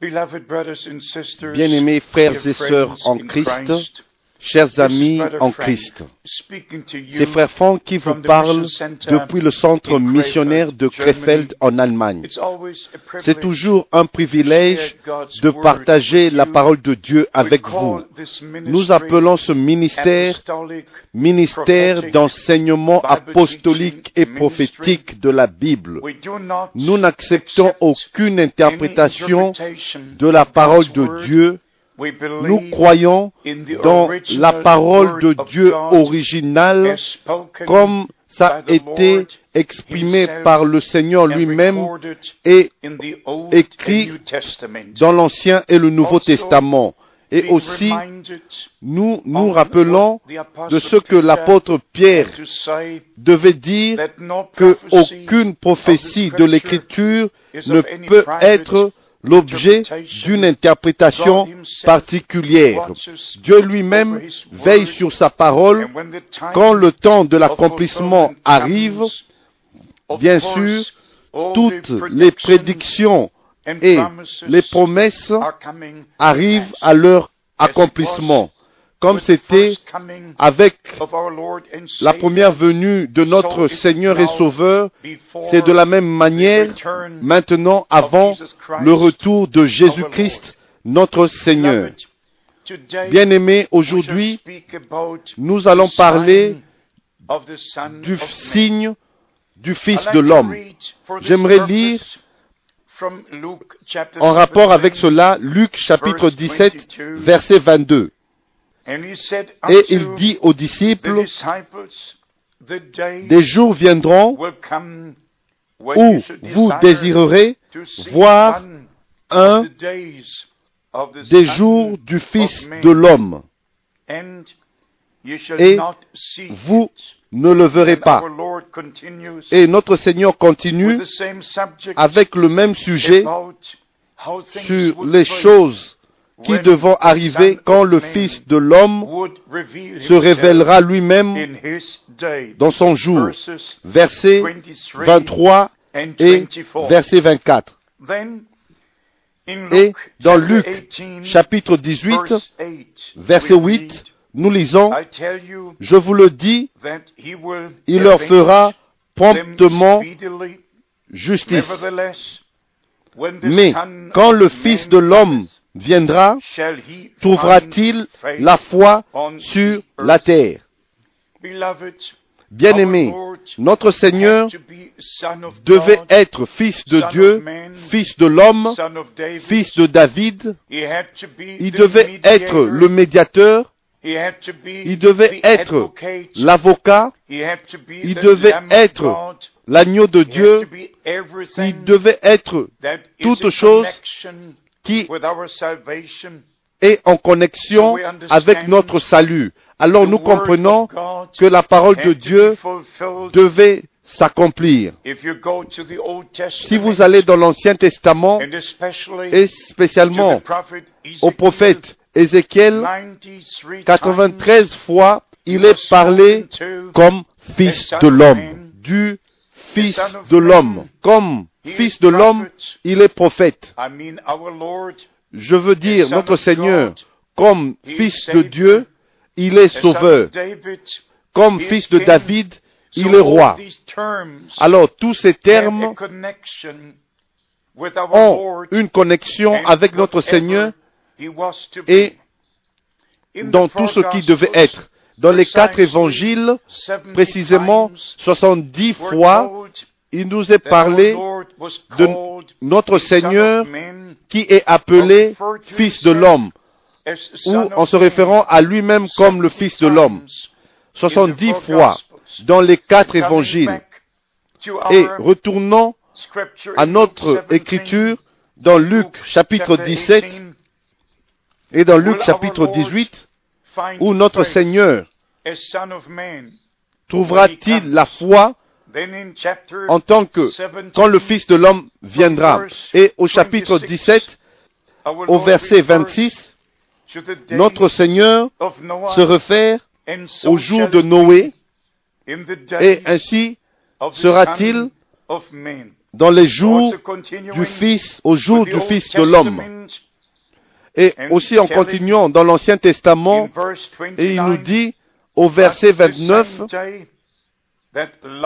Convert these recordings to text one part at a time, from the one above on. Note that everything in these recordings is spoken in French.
Bien-aimés frères et sœurs en Christ, chers amis en Christ, c'est Frère Franck qui vous parle depuis le centre missionnaire de Krefeld en Allemagne. C'est toujours un privilège de partager la parole de Dieu avec vous. Nous appelons ce ministère ministère d'enseignement apostolique et prophétique de la Bible. Nous n'acceptons aucune interprétation de la parole de Dieu nous croyons dans la parole de Dieu originale comme ça a été exprimé par le Seigneur lui-même et écrit dans l'Ancien et le Nouveau Testament. Et aussi, nous nous rappelons de ce que l'apôtre Pierre devait dire, que aucune prophétie de l'Écriture ne peut être l'objet d'une interprétation particulière. Dieu lui-même veille sur sa parole quand le temps de l'accomplissement arrive. Bien sûr, toutes les prédictions et les promesses arrivent à leur accomplissement comme c'était avec la première venue de notre Seigneur et Sauveur, c'est de la même manière maintenant avant le retour de Jésus-Christ, notre Seigneur. Bien-aimés, aujourd'hui, nous allons parler du signe du Fils de l'homme. J'aimerais lire en rapport avec cela Luc chapitre 17, verset 22. Et il dit aux disciples, des jours viendront où vous désirerez voir un des jours du Fils de l'homme. Et vous ne le verrez pas. Et notre Seigneur continue avec le même sujet sur les choses qui devront arriver quand le Fils de l'homme se révélera lui-même dans son jour. Verset 23 et verset 24. Et dans Luc chapitre 18, verset 8, nous lisons, je vous le dis, il leur fera promptement justice. Mais quand le Fils de l'homme viendra, trouvera-t-il la foi sur la terre? Bien-aimé, notre Seigneur devait être fils de Dieu, fils de l'homme, fils de David. Il devait être le médiateur. Il devait être l'avocat. Il devait être l'agneau de Dieu. Il devait être toute chose qui est en connexion avec notre salut. Alors nous comprenons que la parole de Dieu devait s'accomplir. Si vous allez dans l'Ancien Testament, et spécialement au prophète Ézéchiel, 93 fois, il est parlé comme fils de l'homme, du fils de l'homme, comme fils de l'homme, il est prophète. Je veux dire, notre Seigneur, comme fils de Dieu, il est sauveur. Comme fils de David, il est roi. Alors tous ces termes ont une connexion avec notre Seigneur et dans tout ce qui devait être. Dans les quatre évangiles, précisément 70 fois, il nous est parlé de notre Seigneur qui est appelé Fils de l'homme, ou en se référant à lui-même comme le Fils de l'homme. 70 fois dans les quatre évangiles. Et retournons à notre écriture dans Luc chapitre 17 et dans Luc chapitre 18, où notre Seigneur trouvera-t-il la foi en tant que quand le Fils de l'homme viendra. Et au chapitre 17, au verset 26, notre Seigneur se réfère au jour de Noé et ainsi sera-t-il dans les jours du Fils, au jour du Fils de l'homme. Et aussi en continuant dans l'Ancien Testament, et il nous dit au verset 29,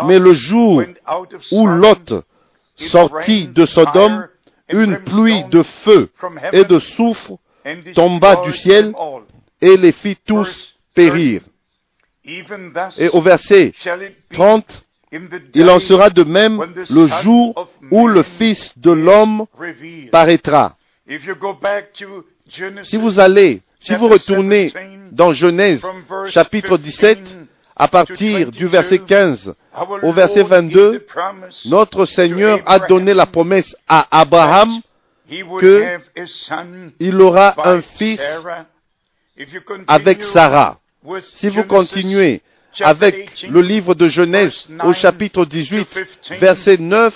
mais le jour où Lot sortit de Sodome, une pluie de feu et de soufre tomba du ciel et les fit tous périr. Et au verset 30, il en sera de même le jour où le Fils de l'homme paraîtra. Si vous allez, si vous retournez dans Genèse chapitre 17, à partir du verset 15 au verset 22, notre Seigneur a donné la promesse à Abraham qu'il aura un fils avec Sarah. Si vous continuez avec le livre de Genèse au chapitre 18, verset 9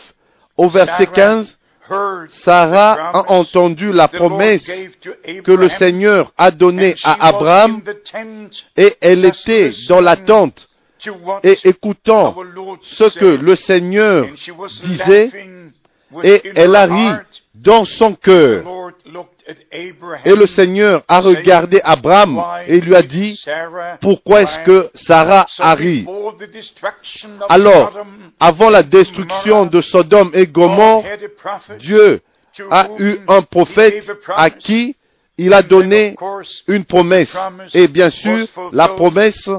au verset 15, Sarah a entendu la promesse que le Seigneur a donnée à Abraham et elle était dans l'attente et écoutant ce que le Seigneur disait et elle a ri dans son cœur. Et le Seigneur a regardé Abraham et lui a dit, pourquoi est-ce que Sarah a ri? Alors, avant la destruction de Sodome et Gomorre, Dieu a eu un prophète à qui il a donné une promesse. Et bien sûr, la promesse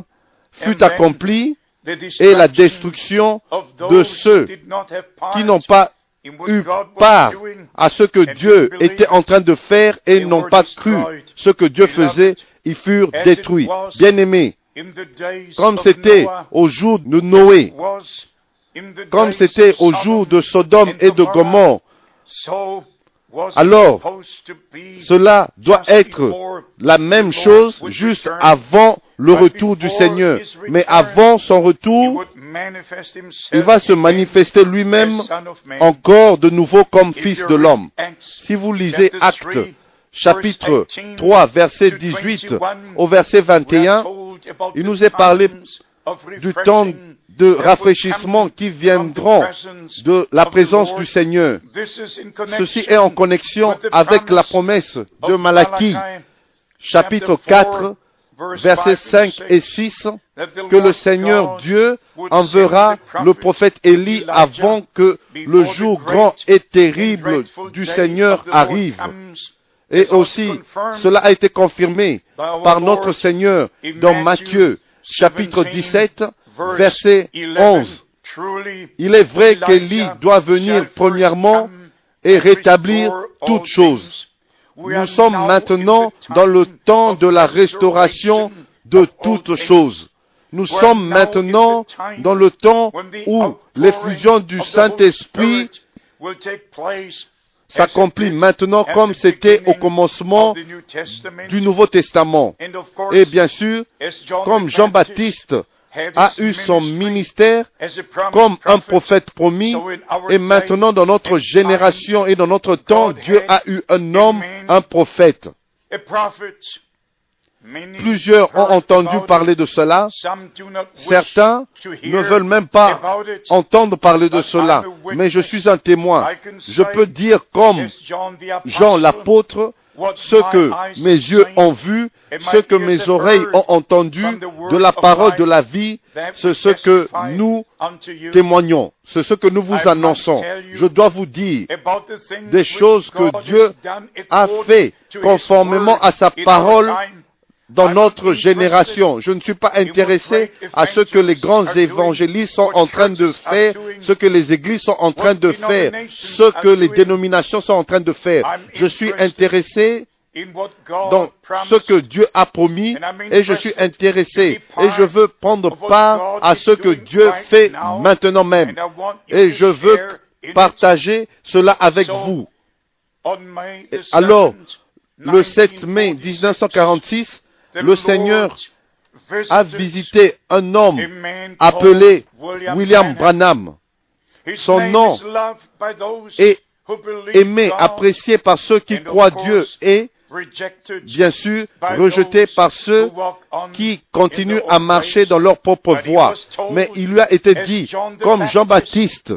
fut accomplie et la destruction de ceux qui n'ont pas eu part à ce que Dieu était en train de faire et n'ont pas cru. ce que Dieu faisait, ils furent détruits. Bien-aimés, comme c'était au jour de Noé, comme c'était au jour de Sodome et de Gomorre, alors cela doit être la même chose juste avant le retour du Seigneur. Mais avant son retour, il va se manifester lui-même encore de nouveau comme Fils de l'homme. Si vous lisez Actes chapitre 3, verset 18 au verset 21, il nous est parlé du temps de rafraîchissement qui viendront de la présence du Seigneur. Ceci est en connexion avec la promesse de Malachie, chapitre 4, versets 5 et 6, que le Seigneur Dieu enverra le prophète Élie avant que le jour grand et terrible du Seigneur arrive. Et aussi, cela a été confirmé par notre Seigneur dans Matthieu, chapitre 17, verset 11. Il est vrai qu'Élie doit venir premièrement et rétablir toutes choses. Nous sommes maintenant dans le temps de la restauration de toutes choses. Nous sommes maintenant dans le temps où l'effusion du Saint-Esprit s'accomplit maintenant comme c'était au commencement du Nouveau Testament. Et bien sûr, comme Jean-Baptiste a eu son ministère comme un prophète promis et maintenant dans notre génération et dans notre temps, Dieu a eu un homme, un prophète. Plusieurs ont entendu parler de cela. Certains ne veulent même pas entendre parler de cela. Mais je suis un témoin. Je peux dire comme Jean l'apôtre, ce que mes yeux ont vu, ce que mes oreilles ont entendu de la parole de la vie, c'est ce que nous témoignons, c'est ce que nous vous annonçons. Je dois vous dire des choses que Dieu a fait conformément à sa parole dans notre génération. Je ne suis pas intéressé à ce que les grands évangélistes sont en train de faire, ce que les églises sont en train de faire, ce que les dénominations sont en train de faire. Je suis intéressé dans ce que Dieu a promis et je suis intéressé et je veux prendre part à ce que Dieu fait maintenant même et je veux partager cela avec vous. Alors, le 7 mai 1946, le Seigneur a visité un homme appelé William Branham. Son nom est aimé, apprécié par ceux qui croient Dieu et bien sûr rejeté par ceux qui continuent à marcher dans leur propre voie. Mais il lui a été dit, comme Jean-Baptiste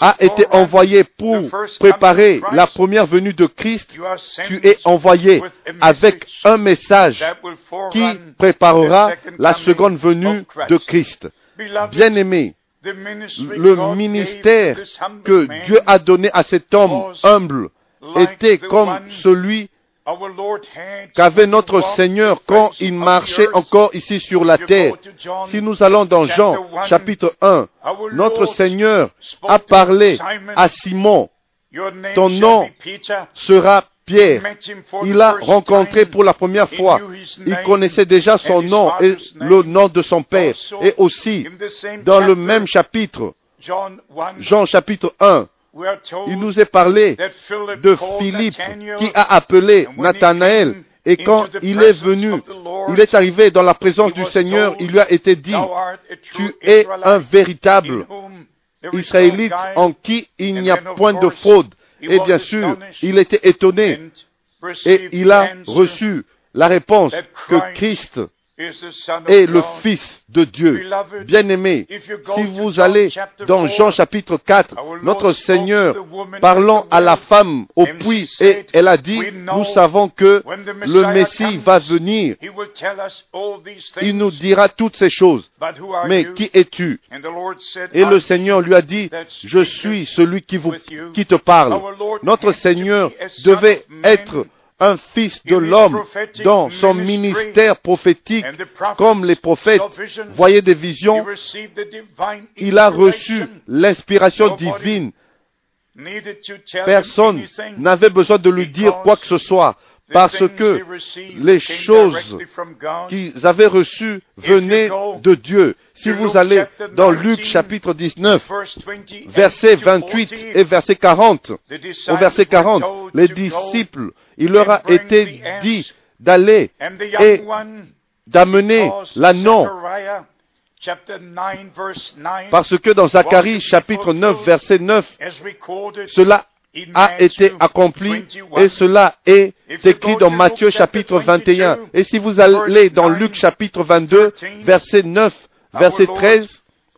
a été envoyé pour préparer la première venue de Christ, tu es envoyé avec un message qui préparera la seconde venue de Christ. Bien-aimé, le ministère que Dieu a donné à cet homme humble était comme celui qu'avait notre Seigneur quand il marchait encore ici sur la terre. Si nous allons dans Jean chapitre 1, notre Seigneur a parlé à Simon, ton nom sera Pierre. Il l'a rencontré pour la première fois. Il connaissait déjà son nom et le nom de son père. Et aussi, dans le même chapitre, Jean chapitre 1, il nous est parlé de Philippe qui a appelé Nathanaël et quand il est venu, il est arrivé dans la présence du Seigneur, il lui a été dit, tu es un véritable Israélite en qui il n'y a point de fraude. Et bien sûr, il était étonné et il a reçu la réponse que Christ est le Fils de Dieu. Bien-aimé, si vous allez dans Jean chapitre 4, notre Seigneur parlant à la femme au puits, et elle a dit, nous savons que le Messie va venir. Il nous dira toutes ces choses. Mais qui es-tu? Et le Seigneur lui a dit, je suis celui qui, vous, qui te parle. Notre Seigneur devait être un fils de l'homme dans son ministère prophétique, comme les prophètes voyaient des visions, il a reçu l'inspiration divine. Personne n'avait besoin de lui dire quoi que ce soit parce que les choses qu'ils avaient reçues venaient de Dieu. Si vous allez dans Luc chapitre 19, verset 28 et verset 40, au verset 40, les disciples, il leur a été dit d'aller et d'amener l'anneau parce que dans Zacharie chapitre 9 verset 9, cela a été accompli et cela est écrit dans Matthieu chapitre 21. Et si vous allez dans Luc chapitre 22, verset 9, verset 13,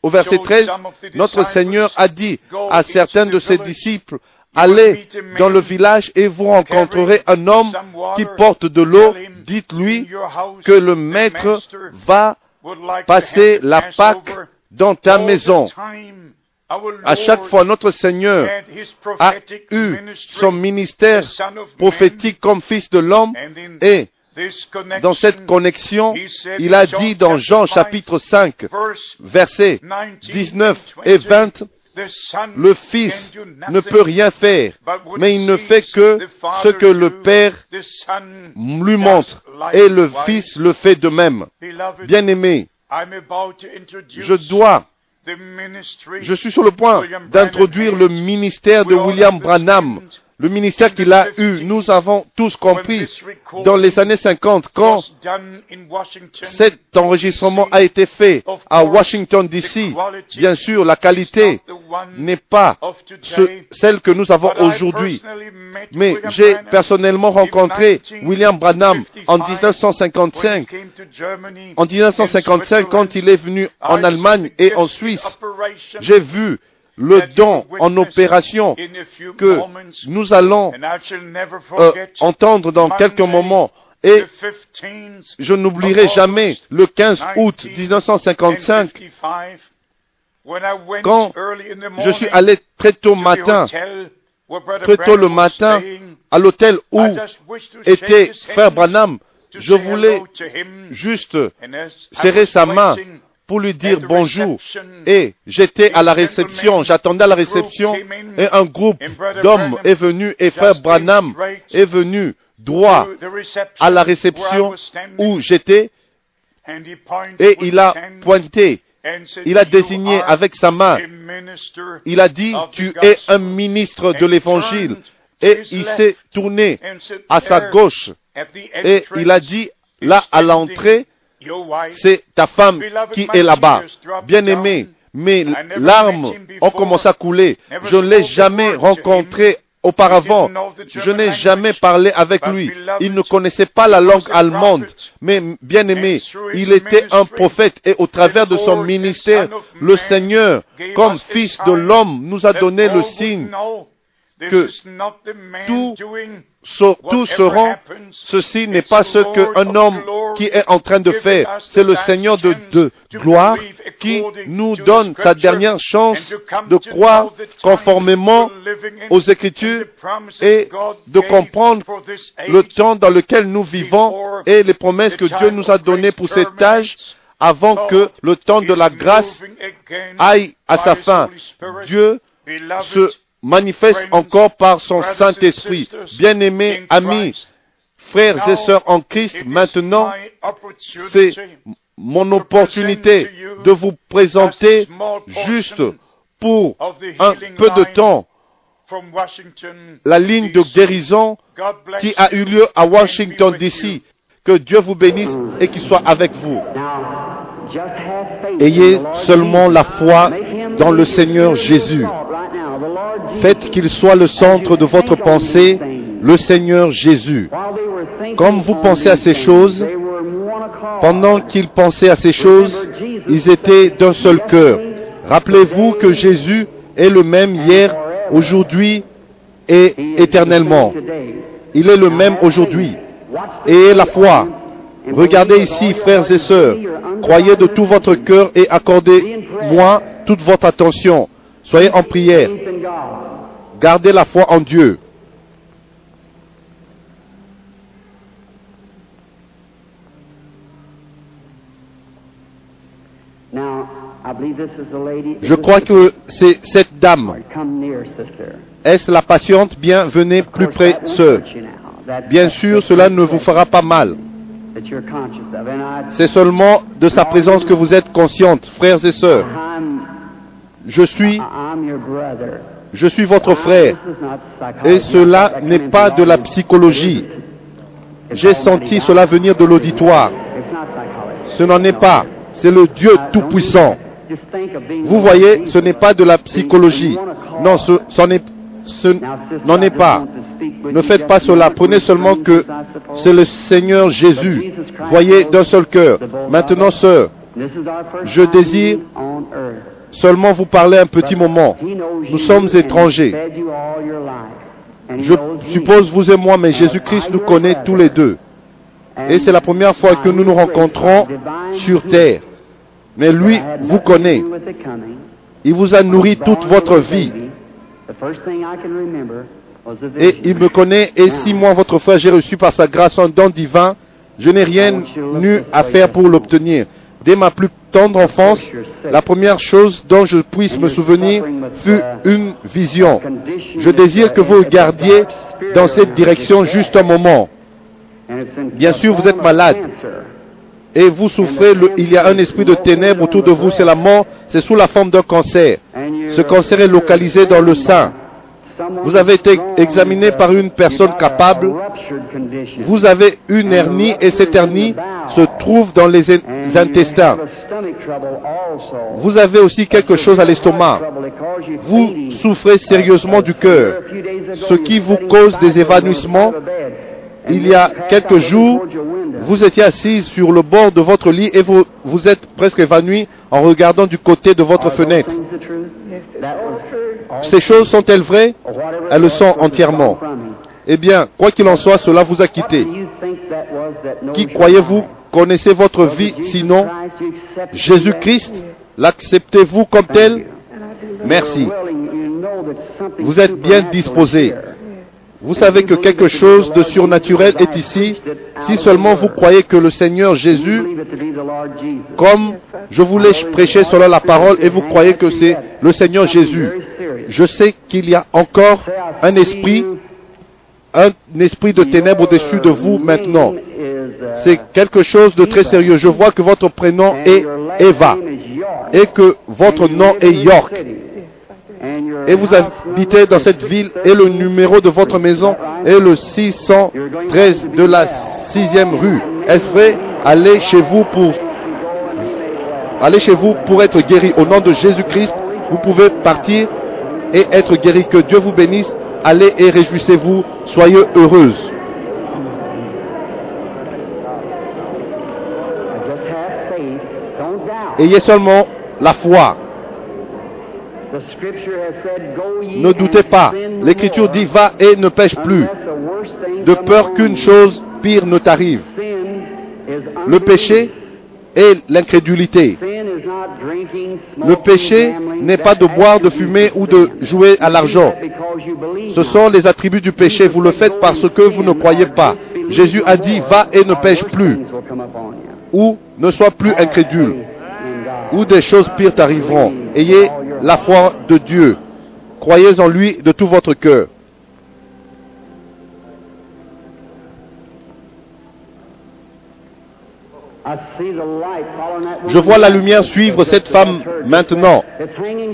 au verset 13, notre Seigneur a dit à certains de ses disciples, allez dans le village et vous rencontrerez un homme qui porte de l'eau. Dites-lui que le maître va passer la Pâque dans ta maison. À chaque fois, notre Seigneur a eu son ministère prophétique comme fils de l'homme. Et dans cette connexion, il a dit dans Jean chapitre 5, versets 19 et 20, le Fils ne peut rien faire, mais il ne fait que ce que le Père lui montre, et le Fils le fait de même. Bien-aimé, je dois je suis sur le point d'introduire le ministère de William Branham le ministère qu'il a eu, nous avons tous compris dans les années 50 quand cet enregistrement a été fait à Washington DC. Bien sûr, la qualité n'est pas celle que nous avons aujourd'hui. Mais j'ai personnellement rencontré William Branham en 1955. En 1955, quand il est venu en Allemagne et en Suisse, j'ai vu le don en opération que nous allons euh, entendre dans quelques moments. Et je n'oublierai jamais le 15 août 1955, quand je suis allé très tôt matin, très tôt le matin, à l'hôtel où était Frère Branham, je voulais juste serrer sa main pour lui dire bonjour. Et j'étais à la réception, j'attendais à la réception et un groupe d'hommes est venu et frère Branham est venu droit à la réception où j'étais. Et il a pointé, il a désigné avec sa main, il a dit, tu es un ministre de l'évangile. Et il s'est tourné à sa gauche. et il a dit, là à l'entrée, c'est ta femme qui est là-bas. Bien-aimé, mes larmes ont commencé à couler. Je ne l'ai jamais rencontrée auparavant. Je n'ai jamais parlé avec lui. Il ne connaissait pas la langue allemande. Mais bien aimé, il était un prophète et au travers de son ministère, le Seigneur, comme fils de l'homme, nous a donné le signe que tout, tout seront, ceci n'est pas ce qu'un homme qui est en train de faire. C'est le Seigneur de, de gloire qui nous donne sa dernière chance de croire conformément aux Écritures et de comprendre le temps dans lequel nous vivons et les promesses que Dieu nous a données pour cet âge avant que le temps de la grâce aille à sa fin. Dieu se manifeste encore par son Saint-Esprit. Bien-aimés amis, frères et sœurs en Christ, maintenant, c'est mon opportunité de vous présenter juste pour un peu de temps la ligne de guérison qui a eu lieu à Washington, D.C. Que Dieu vous bénisse et qu'il soit avec vous. Ayez seulement la foi dans le Seigneur Jésus. Faites qu'il soit le centre de votre pensée, le Seigneur Jésus. Comme vous pensez à ces choses, pendant qu'ils pensaient à ces choses, ils étaient d'un seul cœur. Rappelez-vous que Jésus est le même hier, aujourd'hui et éternellement. Il est le même aujourd'hui. Et la foi. Regardez ici, frères et sœurs. Croyez de tout votre cœur et accordez-moi toute votre attention. Soyez en prière. Gardez la foi en Dieu. Je crois que c'est cette dame. Est-ce la patiente? Bien, venez plus près, sœur. Bien sûr, cela ne vous fera pas mal. C'est seulement de sa présence que vous êtes consciente, frères et sœurs. Je suis, je suis votre frère. Et cela n'est pas de la psychologie. J'ai senti cela venir de l'auditoire. Ce n'en est pas. C'est le Dieu Tout-Puissant. Vous voyez, ce n'est pas de la psychologie. Non, ce, n'en est pas. Ne faites pas cela. Prenez seulement que c'est le Seigneur Jésus. Voyez d'un seul cœur. Maintenant, sœur, je désire seulement vous parler un petit moment. Nous sommes étrangers. Je suppose vous et moi, mais Jésus-Christ nous connaît tous les deux. Et c'est la première fois que nous nous rencontrons sur terre. Mais lui vous connaît. Il vous a nourri toute votre vie. Et il me connaît. Et si moi, votre frère, j'ai reçu par sa grâce un don divin, je n'ai rien eu à faire pour l'obtenir. Dès ma plus tendre enfance, la première chose dont je puisse me souvenir fut une vision. Je désire que vous regardiez dans cette direction juste un moment. Bien sûr, vous êtes malade et vous souffrez, il y a un esprit de ténèbres autour de vous, c'est la mort, c'est sous la forme d'un cancer. Ce cancer est localisé dans le sein. Vous avez été examiné par une personne capable. Vous avez une hernie et cette hernie se trouve dans les intestins. Vous avez aussi quelque chose à l'estomac. Vous souffrez sérieusement du cœur, ce qui vous cause des évanouissements. Il y a quelques jours, vous étiez assise sur le bord de votre lit et vous vous êtes presque évanoui en regardant du côté de votre fenêtre. Ces choses sont-elles vraies? Elles le sont entièrement. Eh bien, quoi qu'il en soit, cela vous a quitté. Qui croyez-vous connaissez votre vie sinon Jésus-Christ L'acceptez-vous comme tel? Merci. Vous êtes bien disposé. Vous savez que quelque chose de surnaturel est ici si seulement vous croyez que le Seigneur Jésus, comme je voulais prêcher selon la parole et vous croyez que c'est le Seigneur Jésus, je sais qu'il y a encore un esprit, un esprit de ténèbres au-dessus de vous maintenant. C'est quelque chose de très sérieux. Je vois que votre prénom est Eva et que votre nom est York et vous habitez dans cette ville et le numéro de votre maison est le 613 de la sixième rue. Est-ce vrai? Allez chez vous pour allez chez vous pour être guéri. Au nom de Jésus-Christ, vous pouvez partir et être guéri. Que Dieu vous bénisse. Allez et réjouissez-vous, soyez heureuses. Ayez seulement la foi. Ne doutez pas. L'Écriture dit va et ne pêche plus, de peur qu'une chose pire ne t'arrive. Le péché est l'incrédulité. Le péché n'est pas de boire, de fumer ou de jouer à l'argent. Ce sont les attributs du péché. Vous le faites parce que vous ne croyez pas. Jésus a dit, va et ne pêche plus. Ou ne sois plus incrédule. Ou des choses pires t'arriveront. Ayez la foi de Dieu. Croyez en lui de tout votre cœur. Je vois la lumière suivre cette femme maintenant.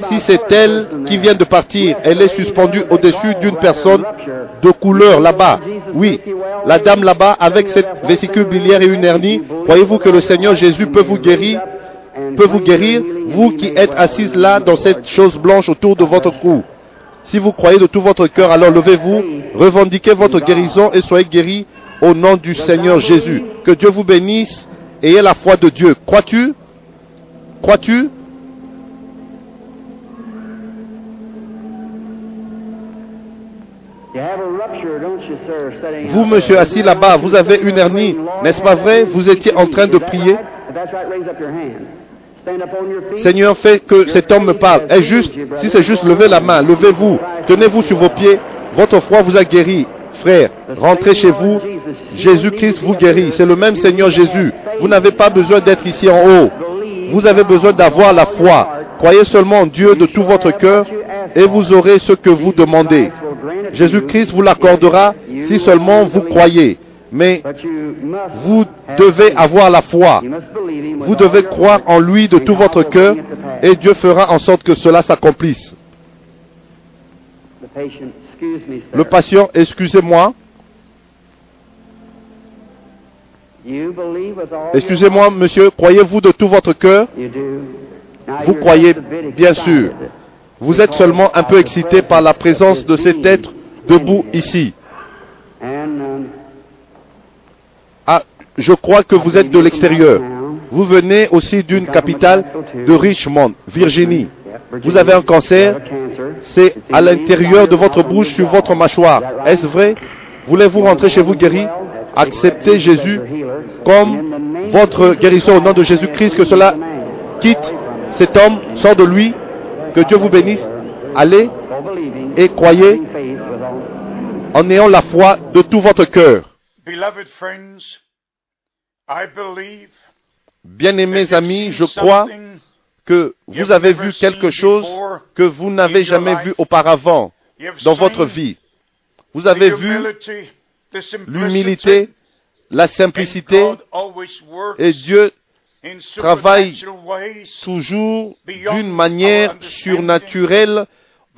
Si c'est elle qui vient de partir, elle est suspendue au-dessus d'une personne de couleur là-bas. Oui, la dame là-bas avec cette vésicule biliaire et une hernie, croyez-vous que le Seigneur Jésus peut vous guérir peut vous guérir, vous qui êtes assise là dans cette chose blanche autour de votre cou. Si vous croyez de tout votre cœur, alors levez-vous, revendiquez votre guérison et soyez guéris au nom du Seigneur Jésus. Que Dieu vous bénisse. Ayez la foi de Dieu. Crois-tu? Crois-tu? Vous, monsieur assis là-bas, vous avez une hernie, n'est-ce pas vrai? Vous étiez en train de prier. Seigneur, fais que cet homme me parle. Est juste, si c'est juste, levez la main, levez-vous, tenez-vous sur vos pieds. Votre foi vous a guéri, frère. Rentrez chez vous. Jésus-Christ vous guérit. C'est le même Seigneur Jésus. Vous n'avez pas besoin d'être ici en haut. Vous avez besoin d'avoir la foi. Croyez seulement en Dieu de tout votre cœur et vous aurez ce que vous demandez. Jésus-Christ vous l'accordera si seulement vous croyez. Mais vous devez avoir la foi. Vous devez croire en lui de tout votre cœur et Dieu fera en sorte que cela s'accomplisse. Le patient, excusez-moi. Excusez-moi, monsieur, croyez-vous de tout votre cœur? Vous croyez, bien sûr. Vous êtes seulement un peu excité par la présence de cet être debout ici. Ah, je crois que vous êtes de l'extérieur. Vous venez aussi d'une capitale de Richmond, Virginie. Vous avez un cancer. C'est à l'intérieur de votre bouche, sur votre mâchoire. Est-ce vrai? Voulez-vous rentrer chez vous guéri? Acceptez Jésus comme votre guérison au nom de Jésus-Christ. Que cela quitte cet homme, sort de lui. Que Dieu vous bénisse. Allez et croyez en ayant la foi de tout votre cœur. Bien-aimés amis, je crois que vous avez vu quelque chose que vous n'avez jamais vu auparavant dans votre vie. Vous avez vu l'humilité, la simplicité, et Dieu travaille toujours d'une manière surnaturelle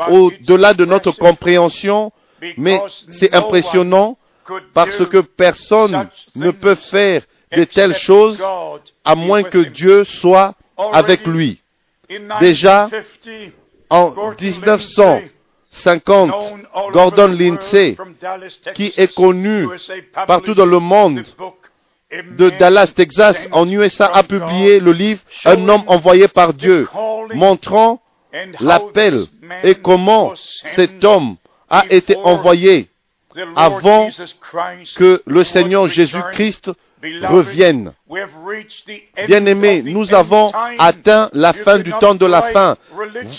au-delà de notre compréhension, mais c'est impressionnant parce que personne ne peut faire de telles choses à moins que Dieu soit avec lui. Déjà, en 1950, Gordon Lindsay, qui est connu partout dans le monde, de Dallas, Texas, en USA, a publié le livre Un homme envoyé par Dieu, montrant l'appel et comment cet homme a été envoyé avant que le Seigneur Jésus-Christ revienne. Bien-aimés, nous avons atteint la fin du temps de la fin.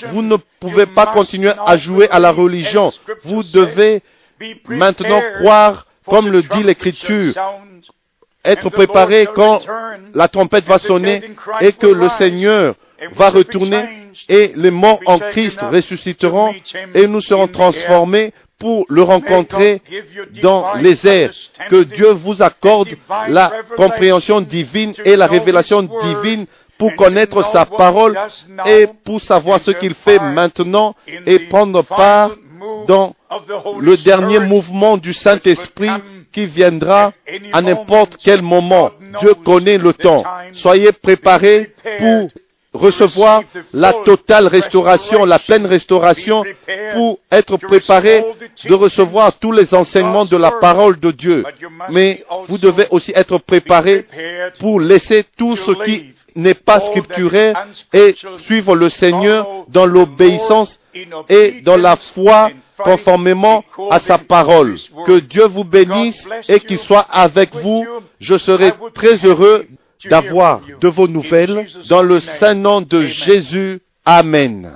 Vous ne pouvez pas continuer à jouer à la religion. Vous devez maintenant croire, comme le dit l'Écriture, être préparé quand la trompette va sonner et que le Seigneur va retourner et les morts en Christ ressusciteront et nous serons transformés pour le rencontrer dans les airs. Que Dieu vous accorde la compréhension divine et la révélation divine pour connaître sa parole et pour savoir ce qu'il fait maintenant et prendre part dans le dernier mouvement du Saint-Esprit qui viendra à n'importe quel moment. Dieu connaît le temps. Soyez préparés pour recevoir la totale restauration, la pleine restauration, pour être préparé de recevoir tous les enseignements de la parole de Dieu. Mais vous devez aussi être préparé pour laisser tout ce qui n'est pas scripturaire et suivre le Seigneur dans l'obéissance et dans la foi conformément à sa parole. Que Dieu vous bénisse et qu'il soit avec vous. Je serai très heureux d'avoir de vos nouvelles dans le saint nom de Jésus. Amen.